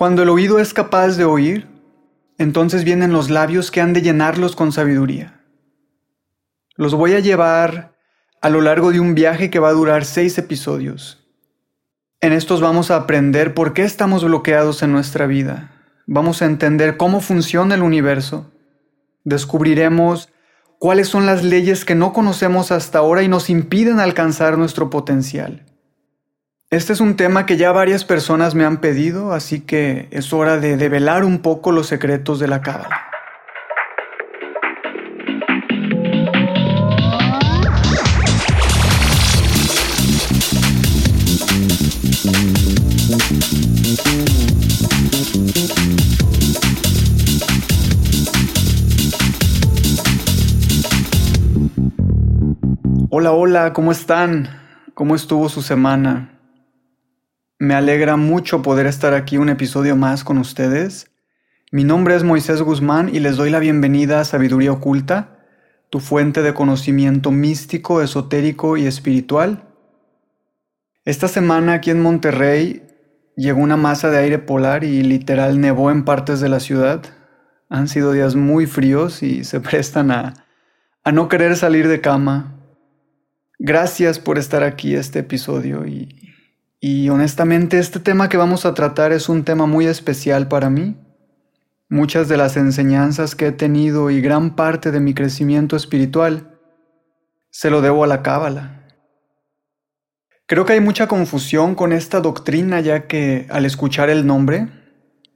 Cuando el oído es capaz de oír, entonces vienen los labios que han de llenarlos con sabiduría. Los voy a llevar a lo largo de un viaje que va a durar seis episodios. En estos vamos a aprender por qué estamos bloqueados en nuestra vida. Vamos a entender cómo funciona el universo. Descubriremos cuáles son las leyes que no conocemos hasta ahora y nos impiden alcanzar nuestro potencial. Este es un tema que ya varias personas me han pedido, así que es hora de develar un poco los secretos de la cábala. Hola, hola, ¿cómo están? ¿Cómo estuvo su semana? Me alegra mucho poder estar aquí un episodio más con ustedes. Mi nombre es Moisés Guzmán y les doy la bienvenida a Sabiduría Oculta, tu fuente de conocimiento místico, esotérico y espiritual. Esta semana aquí en Monterrey llegó una masa de aire polar y literal nevó en partes de la ciudad. Han sido días muy fríos y se prestan a, a no querer salir de cama. Gracias por estar aquí este episodio y y honestamente este tema que vamos a tratar es un tema muy especial para mí. Muchas de las enseñanzas que he tenido y gran parte de mi crecimiento espiritual se lo debo a la cábala. Creo que hay mucha confusión con esta doctrina ya que al escuchar el nombre,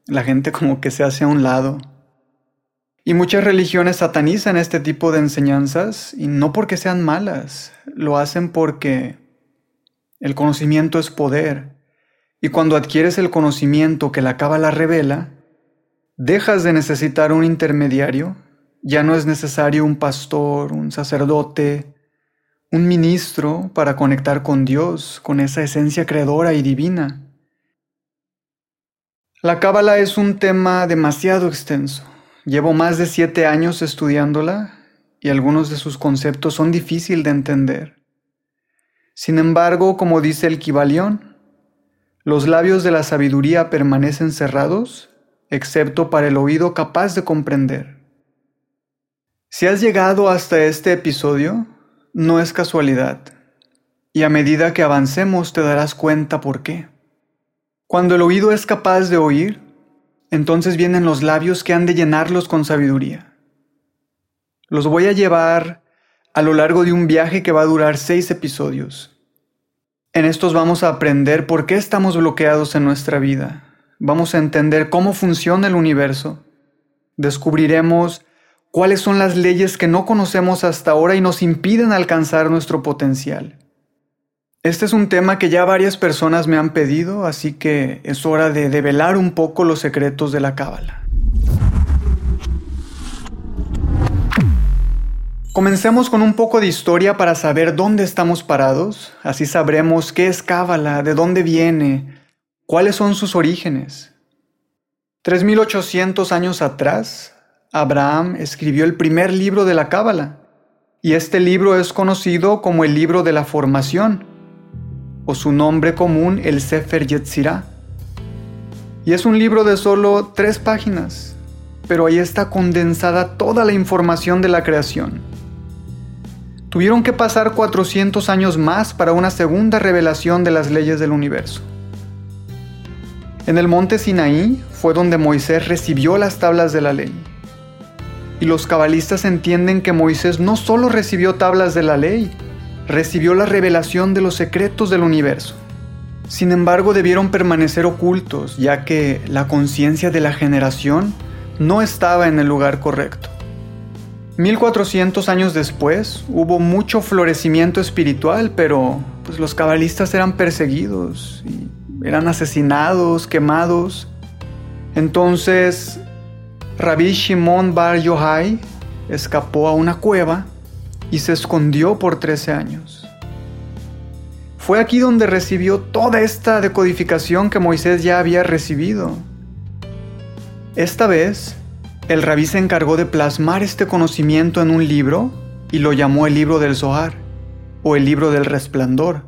la gente como que se hace a un lado. Y muchas religiones satanizan este tipo de enseñanzas y no porque sean malas, lo hacen porque el conocimiento es poder. Y cuando adquieres el conocimiento que la cábala revela, dejas de necesitar un intermediario, ya no es necesario un pastor, un sacerdote, un ministro para conectar con Dios, con esa esencia creadora y divina. La cábala es un tema demasiado extenso. Llevo más de siete años estudiándola y algunos de sus conceptos son difíciles de entender. Sin embargo, como dice el Kibalión, los labios de la sabiduría permanecen cerrados, excepto para el oído capaz de comprender. Si has llegado hasta este episodio, no es casualidad, y a medida que avancemos te darás cuenta por qué. Cuando el oído es capaz de oír, entonces vienen los labios que han de llenarlos con sabiduría. Los voy a llevar a lo largo de un viaje que va a durar seis episodios. En estos vamos a aprender por qué estamos bloqueados en nuestra vida. Vamos a entender cómo funciona el universo. Descubriremos cuáles son las leyes que no conocemos hasta ahora y nos impiden alcanzar nuestro potencial. Este es un tema que ya varias personas me han pedido, así que es hora de develar un poco los secretos de la cábala. Comencemos con un poco de historia para saber dónde estamos parados, así sabremos qué es Cábala, de dónde viene, cuáles son sus orígenes. 3800 años atrás, Abraham escribió el primer libro de la Cábala, y este libro es conocido como el libro de la formación, o su nombre común el Sefer Yetzirah. Y es un libro de solo tres páginas, pero ahí está condensada toda la información de la creación Tuvieron que pasar 400 años más para una segunda revelación de las leyes del universo. En el monte Sinaí fue donde Moisés recibió las tablas de la ley. Y los cabalistas entienden que Moisés no solo recibió tablas de la ley, recibió la revelación de los secretos del universo. Sin embargo, debieron permanecer ocultos, ya que la conciencia de la generación no estaba en el lugar correcto. 1400 años después hubo mucho florecimiento espiritual, pero pues, los cabalistas eran perseguidos y eran asesinados, quemados. Entonces, Rabbi Shimon Bar Yohai escapó a una cueva y se escondió por 13 años. Fue aquí donde recibió toda esta decodificación que Moisés ya había recibido. Esta vez, el rabí se encargó de plasmar este conocimiento en un libro y lo llamó el libro del Zohar o el libro del resplandor.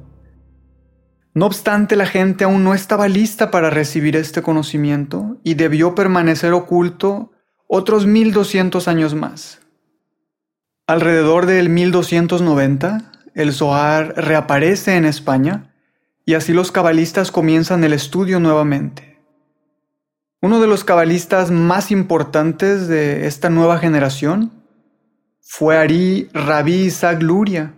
No obstante, la gente aún no estaba lista para recibir este conocimiento y debió permanecer oculto otros 1200 años más. Alrededor del 1290, el Zohar reaparece en España y así los cabalistas comienzan el estudio nuevamente. Uno de los cabalistas más importantes de esta nueva generación fue Ari Rabbi Isaac Luria,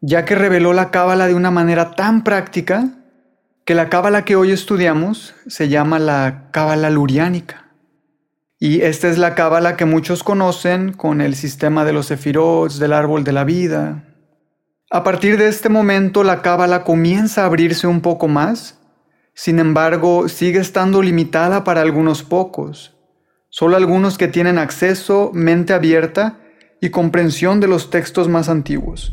ya que reveló la cábala de una manera tan práctica que la cábala que hoy estudiamos se llama la cábala luriánica. Y esta es la cábala que muchos conocen con el sistema de los sefirots, del árbol de la vida. A partir de este momento la cábala comienza a abrirse un poco más sin embargo, sigue estando limitada para algunos pocos, solo algunos que tienen acceso, mente abierta y comprensión de los textos más antiguos.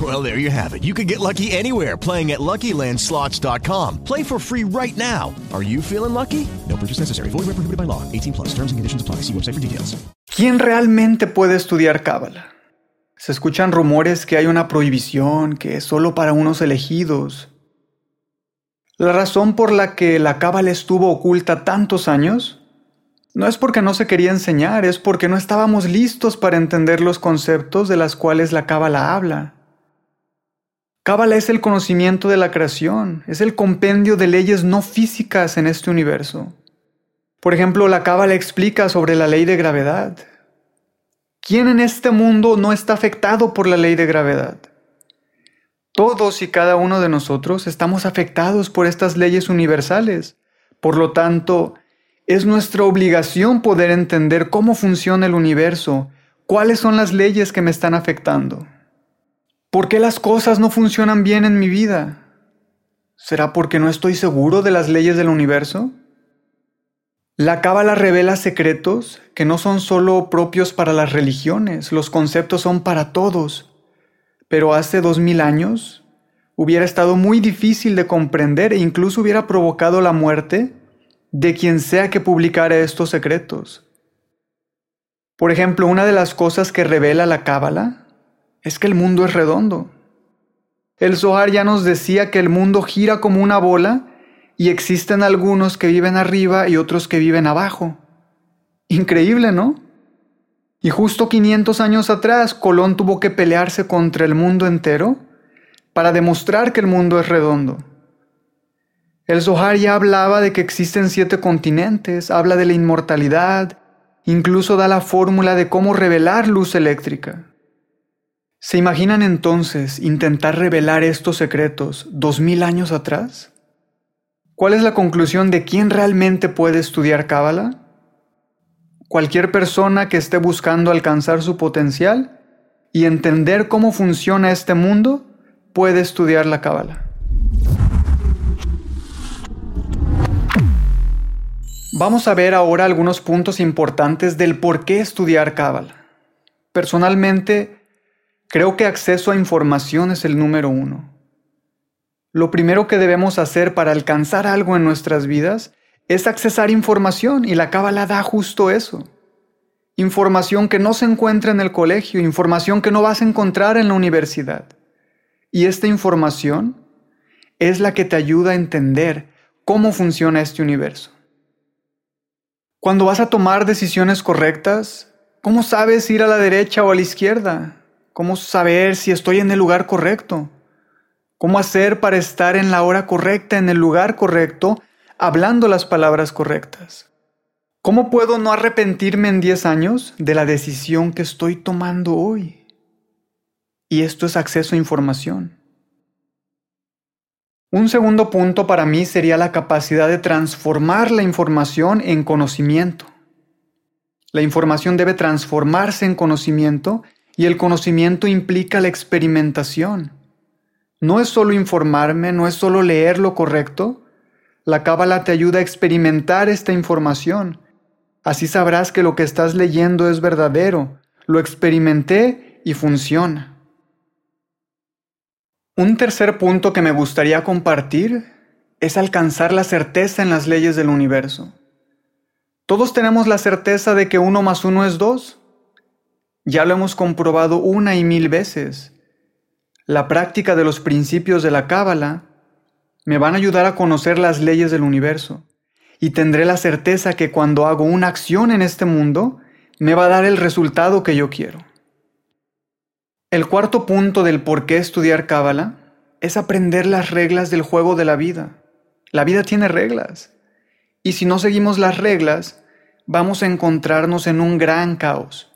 Well, there you have it. You can get lucky anywhere playing at LuckyLandSlots.com. Play for free right now. Are you feeling lucky? No purchase necessary. Void where prohibited by law. 18 plus. Terms and conditions apply. See website for details. ¿Quién realmente puede estudiar Cábala? Se escuchan rumores que hay una prohibición, que es solo para unos elegidos. La razón por la que la cábala estuvo oculta tantos años no es porque no se quería enseñar, es porque no estábamos listos para entender los conceptos de las cuales la cábala habla. Cábala es el conocimiento de la creación, es el compendio de leyes no físicas en este universo. Por ejemplo, la cábala explica sobre la ley de gravedad. ¿Quién en este mundo no está afectado por la ley de gravedad? Todos y cada uno de nosotros estamos afectados por estas leyes universales. Por lo tanto, es nuestra obligación poder entender cómo funciona el universo, cuáles son las leyes que me están afectando. ¿Por qué las cosas no funcionan bien en mi vida? ¿Será porque no estoy seguro de las leyes del universo? La cábala revela secretos que no son solo propios para las religiones, los conceptos son para todos pero hace dos mil años hubiera estado muy difícil de comprender e incluso hubiera provocado la muerte de quien sea que publicara estos secretos. Por ejemplo, una de las cosas que revela la Cábala es que el mundo es redondo. El Zohar ya nos decía que el mundo gira como una bola y existen algunos que viven arriba y otros que viven abajo. Increíble, ¿no? Y justo 500 años atrás, Colón tuvo que pelearse contra el mundo entero para demostrar que el mundo es redondo. El Zohar ya hablaba de que existen siete continentes, habla de la inmortalidad, incluso da la fórmula de cómo revelar luz eléctrica. ¿Se imaginan entonces intentar revelar estos secretos dos mil años atrás? ¿Cuál es la conclusión de quién realmente puede estudiar Cábala? cualquier persona que esté buscando alcanzar su potencial y entender cómo funciona este mundo puede estudiar la Cábala. Vamos a ver ahora algunos puntos importantes del por qué estudiar Cábala. Personalmente, creo que acceso a información es el número uno. Lo primero que debemos hacer para alcanzar algo en nuestras vidas es accesar información y la cábala da justo eso. Información que no se encuentra en el colegio, información que no vas a encontrar en la universidad. Y esta información es la que te ayuda a entender cómo funciona este universo. Cuando vas a tomar decisiones correctas, ¿cómo sabes ir a la derecha o a la izquierda? ¿Cómo saber si estoy en el lugar correcto? ¿Cómo hacer para estar en la hora correcta, en el lugar correcto, hablando las palabras correctas. ¿Cómo puedo no arrepentirme en 10 años de la decisión que estoy tomando hoy? y esto es acceso a información. Un segundo punto para mí sería la capacidad de transformar la información en conocimiento. La información debe transformarse en conocimiento y el conocimiento implica la experimentación. No es solo informarme, no es solo leer lo correcto. La cábala te ayuda a experimentar esta información. Así sabrás que lo que estás leyendo es verdadero. Lo experimenté y funciona. Un tercer punto que me gustaría compartir es alcanzar la certeza en las leyes del universo. Todos tenemos la certeza de que uno más uno es dos. Ya lo hemos comprobado una y mil veces. La práctica de los principios de la Cábala me van a ayudar a conocer las leyes del universo y tendré la certeza que cuando hago una acción en este mundo, me va a dar el resultado que yo quiero. El cuarto punto del por qué estudiar Cábala es aprender las reglas del juego de la vida. La vida tiene reglas. Y si no seguimos las reglas, vamos a encontrarnos en un gran caos.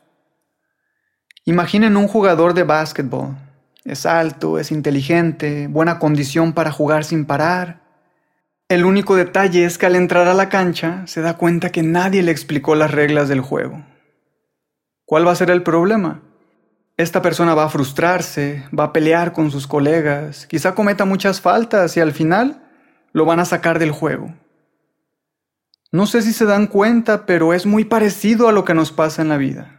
Imaginen un jugador de básquetbol. Es alto, es inteligente, buena condición para jugar sin parar. El único detalle es que al entrar a la cancha se da cuenta que nadie le explicó las reglas del juego. ¿Cuál va a ser el problema? Esta persona va a frustrarse, va a pelear con sus colegas, quizá cometa muchas faltas y al final lo van a sacar del juego. No sé si se dan cuenta, pero es muy parecido a lo que nos pasa en la vida.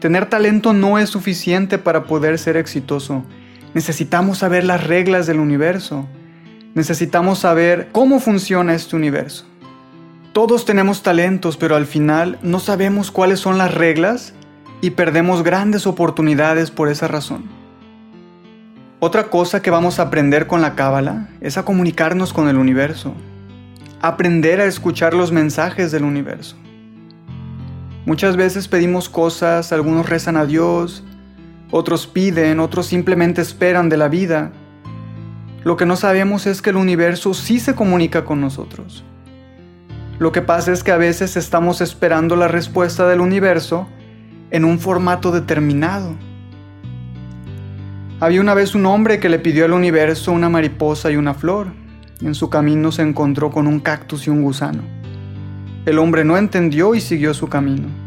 Tener talento no es suficiente para poder ser exitoso. Necesitamos saber las reglas del universo. Necesitamos saber cómo funciona este universo. Todos tenemos talentos, pero al final no sabemos cuáles son las reglas y perdemos grandes oportunidades por esa razón. Otra cosa que vamos a aprender con la cábala es a comunicarnos con el universo, aprender a escuchar los mensajes del universo. Muchas veces pedimos cosas, algunos rezan a Dios, otros piden, otros simplemente esperan de la vida. Lo que no sabemos es que el universo sí se comunica con nosotros. Lo que pasa es que a veces estamos esperando la respuesta del universo en un formato determinado. Había una vez un hombre que le pidió al universo una mariposa y una flor. En su camino se encontró con un cactus y un gusano. El hombre no entendió y siguió su camino.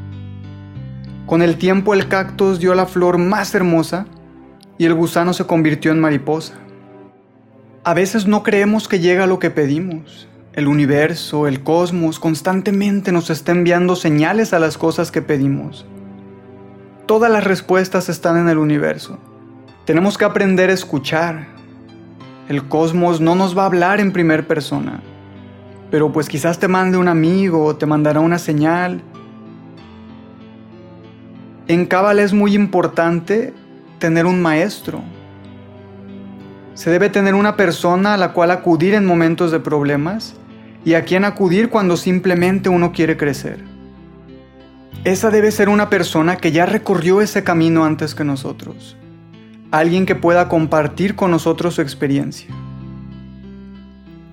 Con el tiempo el cactus dio la flor más hermosa y el gusano se convirtió en mariposa. A veces no creemos que llega lo que pedimos. El universo, el cosmos constantemente nos está enviando señales a las cosas que pedimos. Todas las respuestas están en el universo. Tenemos que aprender a escuchar. El cosmos no nos va a hablar en primera persona, pero pues quizás te mande un amigo te mandará una señal. En Cábala es muy importante tener un maestro. Se debe tener una persona a la cual acudir en momentos de problemas y a quien acudir cuando simplemente uno quiere crecer. Esa debe ser una persona que ya recorrió ese camino antes que nosotros. Alguien que pueda compartir con nosotros su experiencia.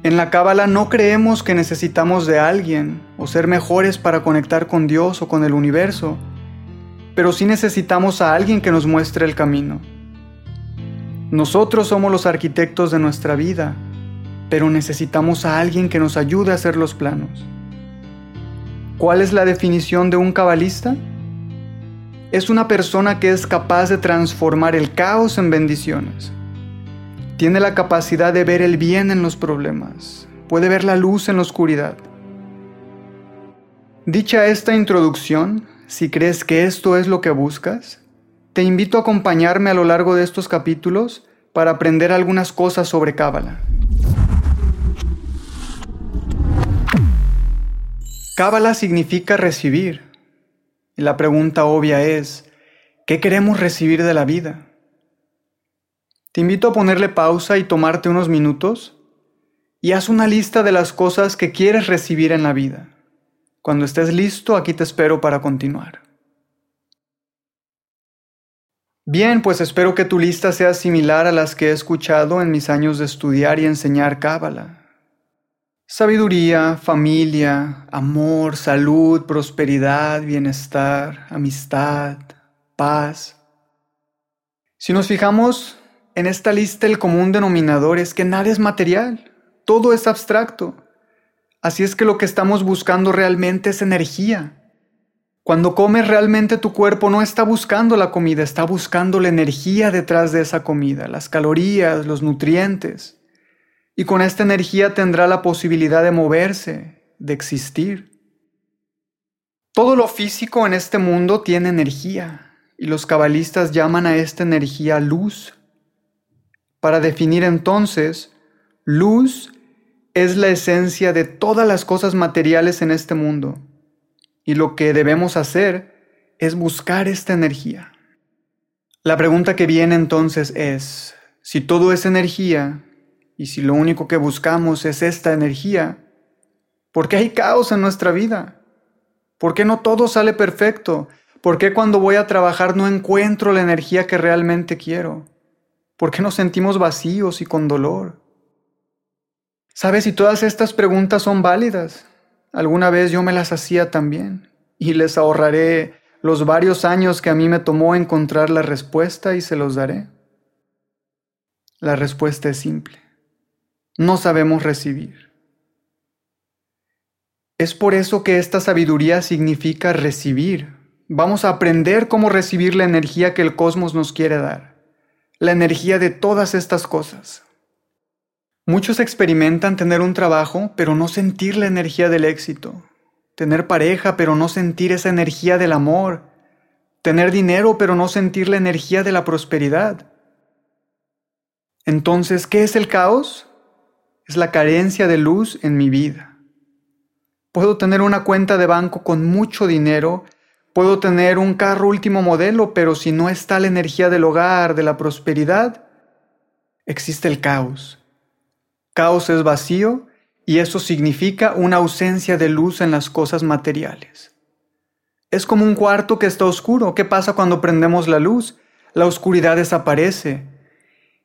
En la Cábala no creemos que necesitamos de alguien o ser mejores para conectar con Dios o con el universo, pero sí necesitamos a alguien que nos muestre el camino. Nosotros somos los arquitectos de nuestra vida, pero necesitamos a alguien que nos ayude a hacer los planos. ¿Cuál es la definición de un cabalista? Es una persona que es capaz de transformar el caos en bendiciones. Tiene la capacidad de ver el bien en los problemas. Puede ver la luz en la oscuridad. Dicha esta introducción, si crees que esto es lo que buscas, te invito a acompañarme a lo largo de estos capítulos para aprender algunas cosas sobre Cábala. Cábala significa recibir. Y la pregunta obvia es, ¿qué queremos recibir de la vida? Te invito a ponerle pausa y tomarte unos minutos y haz una lista de las cosas que quieres recibir en la vida. Cuando estés listo, aquí te espero para continuar. Bien, pues espero que tu lista sea similar a las que he escuchado en mis años de estudiar y enseñar Cábala. Sabiduría, familia, amor, salud, prosperidad, bienestar, amistad, paz. Si nos fijamos en esta lista, el común denominador es que nada es material, todo es abstracto. Así es que lo que estamos buscando realmente es energía. Cuando comes realmente tu cuerpo no está buscando la comida, está buscando la energía detrás de esa comida, las calorías, los nutrientes. Y con esta energía tendrá la posibilidad de moverse, de existir. Todo lo físico en este mundo tiene energía y los cabalistas llaman a esta energía luz. Para definir entonces, luz es la esencia de todas las cosas materiales en este mundo y lo que debemos hacer es buscar esta energía. La pregunta que viene entonces es, si todo es energía y si lo único que buscamos es esta energía, ¿por qué hay caos en nuestra vida? ¿Por qué no todo sale perfecto? ¿Por qué cuando voy a trabajar no encuentro la energía que realmente quiero? ¿Por qué nos sentimos vacíos y con dolor? ¿Sabes si todas estas preguntas son válidas? Alguna vez yo me las hacía también y les ahorraré los varios años que a mí me tomó encontrar la respuesta y se los daré. La respuesta es simple. No sabemos recibir. Es por eso que esta sabiduría significa recibir. Vamos a aprender cómo recibir la energía que el cosmos nos quiere dar, la energía de todas estas cosas. Muchos experimentan tener un trabajo, pero no sentir la energía del éxito. Tener pareja, pero no sentir esa energía del amor. Tener dinero, pero no sentir la energía de la prosperidad. Entonces, ¿qué es el caos? Es la carencia de luz en mi vida. Puedo tener una cuenta de banco con mucho dinero, puedo tener un carro último modelo, pero si no está la energía del hogar, de la prosperidad, existe el caos Caos es vacío y eso significa una ausencia de luz en las cosas materiales. Es como un cuarto que está oscuro. ¿Qué pasa cuando prendemos la luz? La oscuridad desaparece.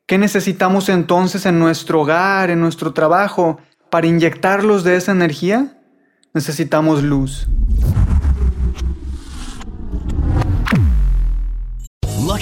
¿Qué necesitamos entonces en nuestro hogar, en nuestro trabajo, para inyectarlos de esa energía? Necesitamos luz.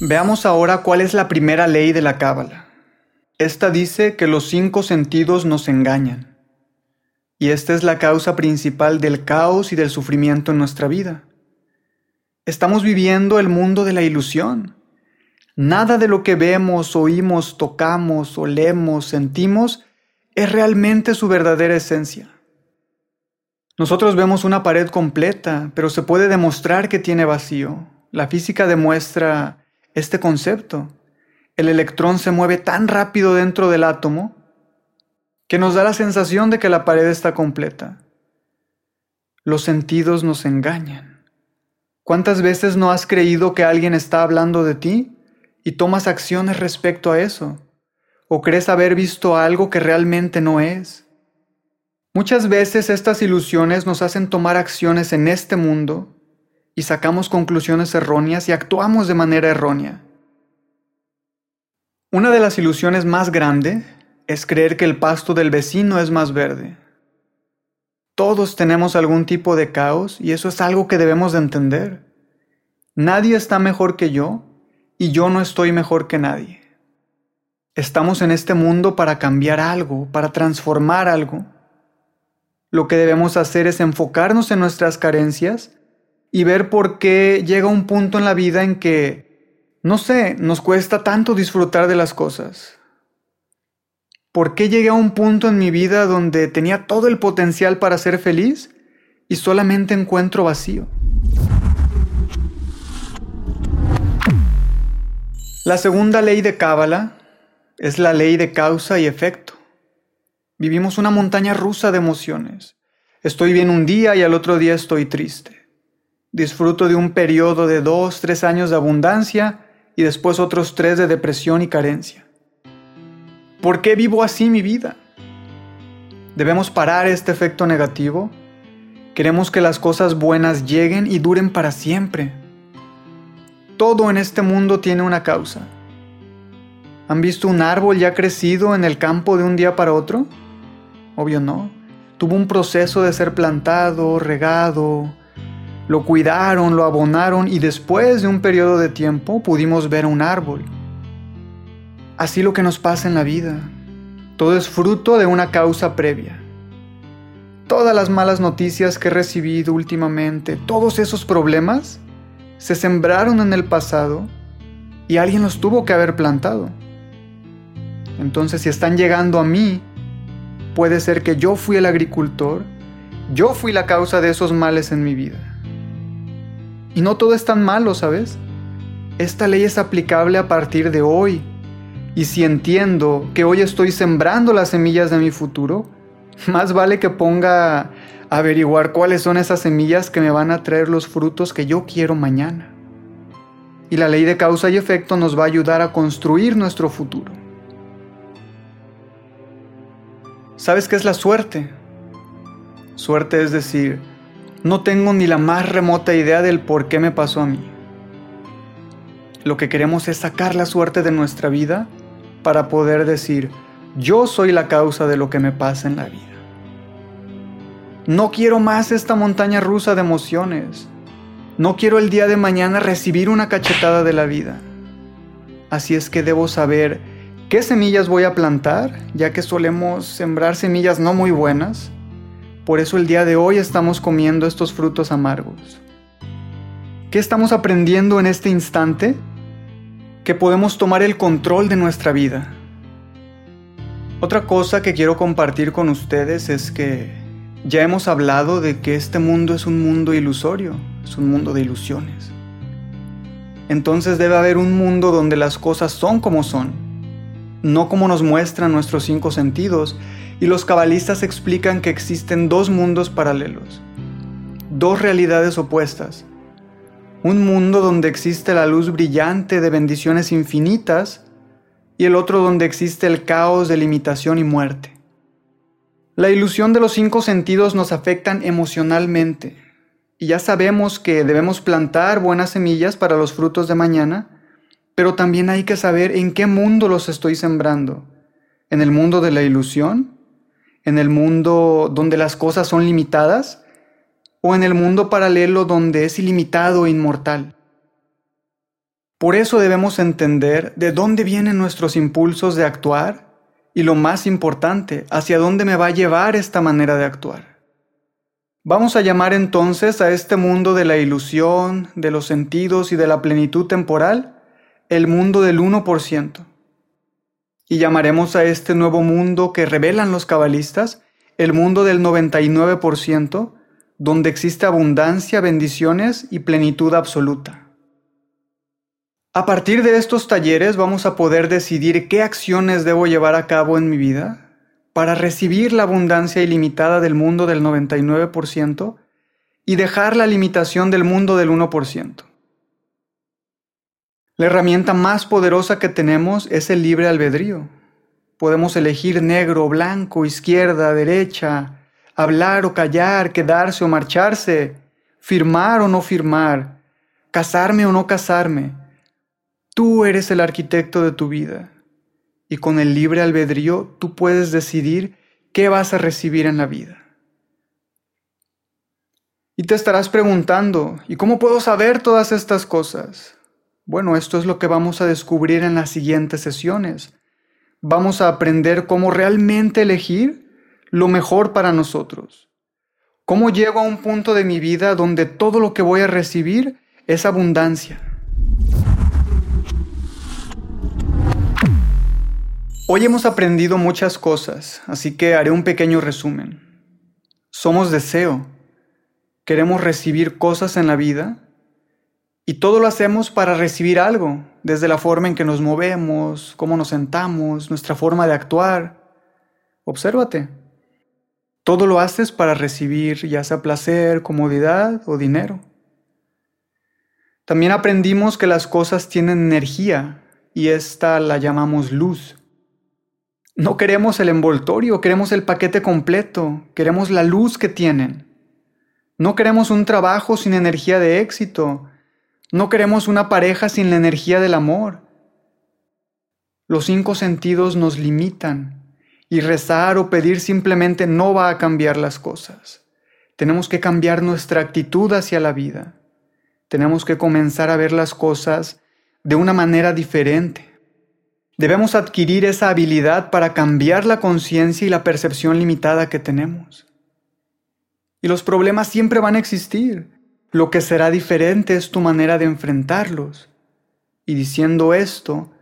Veamos ahora cuál es la primera ley de la Cábala. Esta dice que los cinco sentidos nos engañan. Y esta es la causa principal del caos y del sufrimiento en nuestra vida. Estamos viviendo el mundo de la ilusión. Nada de lo que vemos, oímos, tocamos, olemos, sentimos es realmente su verdadera esencia. Nosotros vemos una pared completa, pero se puede demostrar que tiene vacío. La física demuestra este concepto. El electrón se mueve tan rápido dentro del átomo que nos da la sensación de que la pared está completa. Los sentidos nos engañan. ¿Cuántas veces no has creído que alguien está hablando de ti y tomas acciones respecto a eso? ¿O crees haber visto algo que realmente no es? Muchas veces estas ilusiones nos hacen tomar acciones en este mundo y sacamos conclusiones erróneas y actuamos de manera errónea. Una de las ilusiones más grandes es creer que el pasto del vecino es más verde. Todos tenemos algún tipo de caos y eso es algo que debemos de entender. Nadie está mejor que yo y yo no estoy mejor que nadie. Estamos en este mundo para cambiar algo, para transformar algo. Lo que debemos hacer es enfocarnos en nuestras carencias y ver por qué llega un punto en la vida en que, no sé, nos cuesta tanto disfrutar de las cosas. ¿Por qué llegué a un punto en mi vida donde tenía todo el potencial para ser feliz y solamente encuentro vacío? La segunda ley de Cábala es la ley de causa y efecto. Vivimos una montaña rusa de emociones. Estoy bien un día y al otro día estoy triste. Disfruto de un periodo de dos, tres años de abundancia y después otros tres de depresión y carencia. ¿Por qué vivo así mi vida? Debemos parar este efecto negativo. Queremos que las cosas buenas lleguen y duren para siempre. Todo en este mundo tiene una causa. ¿Han visto un árbol ya crecido en el campo de un día para otro? Obvio no. Tuvo un proceso de ser plantado, regado, lo cuidaron, lo abonaron y después de un periodo de tiempo pudimos ver un árbol. Así lo que nos pasa en la vida. Todo es fruto de una causa previa. Todas las malas noticias que he recibido últimamente, todos esos problemas, se sembraron en el pasado y alguien los tuvo que haber plantado. Entonces si están llegando a mí, puede ser que yo fui el agricultor, yo fui la causa de esos males en mi vida. Y no todo es tan malo, ¿sabes? Esta ley es aplicable a partir de hoy. Y si entiendo que hoy estoy sembrando las semillas de mi futuro, más vale que ponga a averiguar cuáles son esas semillas que me van a traer los frutos que yo quiero mañana. Y la ley de causa y efecto nos va a ayudar a construir nuestro futuro. ¿Sabes qué es la suerte? Suerte es decir, no tengo ni la más remota idea del por qué me pasó a mí. Lo que queremos es sacar la suerte de nuestra vida para poder decir, yo soy la causa de lo que me pasa en la vida. No quiero más esta montaña rusa de emociones. No quiero el día de mañana recibir una cachetada de la vida. Así es que debo saber qué semillas voy a plantar, ya que solemos sembrar semillas no muy buenas por eso el día de hoy estamos comiendo estos frutos amargos. ¿Qué estamos aprendiendo en este instante? Que podemos tomar el control de nuestra vida. Otra cosa que quiero compartir con ustedes es que ya hemos hablado de que este mundo es un mundo ilusorio, es un mundo de ilusiones. Entonces debe haber un mundo donde las cosas son como son, no como nos muestran nuestros cinco sentidos, y los cabalistas explican que existen dos mundos paralelos, dos realidades opuestas. Un mundo donde existe la luz brillante de bendiciones infinitas y el otro donde existe el caos de limitación y muerte. La ilusión de los cinco sentidos nos afectan emocionalmente y ya sabemos que debemos plantar buenas semillas para los frutos de mañana, pero también hay que saber en qué mundo los estoy sembrando. ¿En el mundo de la ilusión? En el mundo donde las cosas son limitadas o en el mundo paralelo donde es ilimitado e inmortal. Por eso debemos entender de dónde vienen nuestros impulsos de actuar y lo más importante, hacia dónde me va a llevar esta manera de actuar. Vamos a llamar entonces a este mundo de la ilusión, de los sentidos y de la plenitud temporal el mundo del 1%. Y llamaremos a este nuevo mundo que revelan los cabalistas el mundo del 99%, donde existe abundancia, bendiciones y plenitud absoluta. A partir de estos talleres vamos a poder decidir qué acciones debo llevar a cabo en mi vida para recibir la abundancia ilimitada del mundo del 99% y dejar la limitación del mundo del 1%. La herramienta más poderosa que tenemos es el libre albedrío. Podemos elegir negro, blanco, izquierda, derecha, hablar o callar, quedarse o marcharse, firmar o no firmar, casarme o no casarme. Tú eres el arquitecto de tu vida y con el libre albedrío tú puedes decidir qué vas a recibir en la vida. Y te estarás preguntando, ¿y cómo puedo saber todas estas cosas? Bueno, esto es lo que vamos a descubrir en las siguientes sesiones. Vamos a aprender cómo realmente elegir lo mejor para nosotros. Cómo llego a un punto de mi vida donde todo lo que voy a recibir es abundancia. Hoy hemos aprendido muchas cosas, así que haré un pequeño resumen. Somos deseo. Queremos recibir cosas en la vida y todo lo hacemos para recibir algo, desde la forma en que nos movemos, cómo nos sentamos, nuestra forma de actuar. Obsérvate. Todo lo haces para recibir ya sea placer, comodidad o dinero. También aprendimos que las cosas tienen energía y esta la llamamos luz. No queremos el envoltorio, queremos el paquete completo, queremos la luz que tienen. No queremos un trabajo sin energía de éxito, no queremos una pareja sin la energía del amor. Los cinco sentidos nos limitan y rezar o pedir simplemente no va a cambiar las cosas. Tenemos que cambiar nuestra actitud hacia la vida. Tenemos que comenzar a ver las cosas de una manera diferente. Debemos adquirir esa habilidad para cambiar la conciencia y la percepción limitada que tenemos. Y los problemas siempre van a existir. Lo que será diferente es tu manera de enfrentarlos. Y diciendo esto,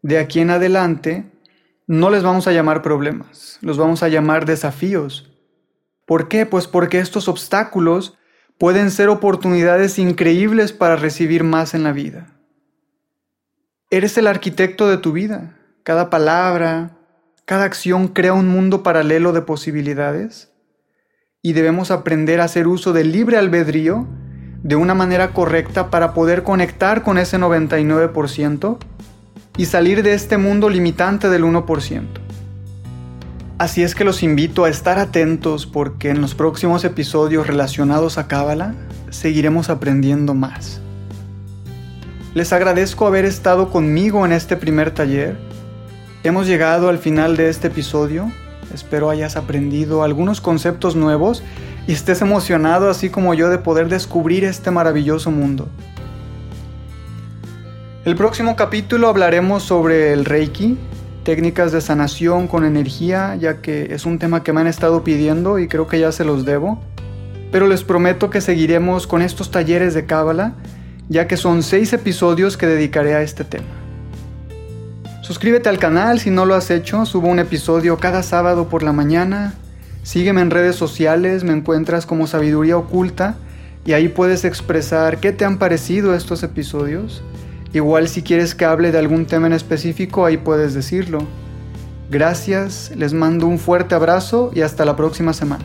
de aquí en adelante, no les vamos a llamar problemas, los vamos a llamar desafíos. ¿Por qué? Pues porque estos obstáculos pueden ser oportunidades increíbles para recibir más en la vida. Eres el arquitecto de tu vida. Cada palabra, cada acción crea un mundo paralelo de posibilidades y debemos aprender a hacer uso del libre albedrío de una manera correcta para poder conectar con ese 99% y salir de este mundo limitante del 1%. Así es que los invito a estar atentos porque en los próximos episodios relacionados a Cábala seguiremos aprendiendo más. Les agradezco haber estado conmigo en este primer taller. Hemos llegado al final de este episodio. Espero hayas aprendido algunos conceptos nuevos y estés emocionado así como yo de poder descubrir este maravilloso mundo. El próximo capítulo hablaremos sobre el Reiki, técnicas de sanación con energía, ya que es un tema que me han estado pidiendo y creo que ya se los debo. Pero les prometo que seguiremos con estos talleres de Cábala ya que son seis episodios que dedicaré a este tema. Suscríbete al canal si no lo has hecho, subo un episodio cada sábado por la mañana. Sígueme en redes sociales, me encuentras como Sabiduría Oculta y ahí puedes expresar qué te han parecido estos episodios. Igual si quieres que hable de algún tema en específico, ahí puedes decirlo. Gracias, les mando un fuerte abrazo y hasta la próxima semana.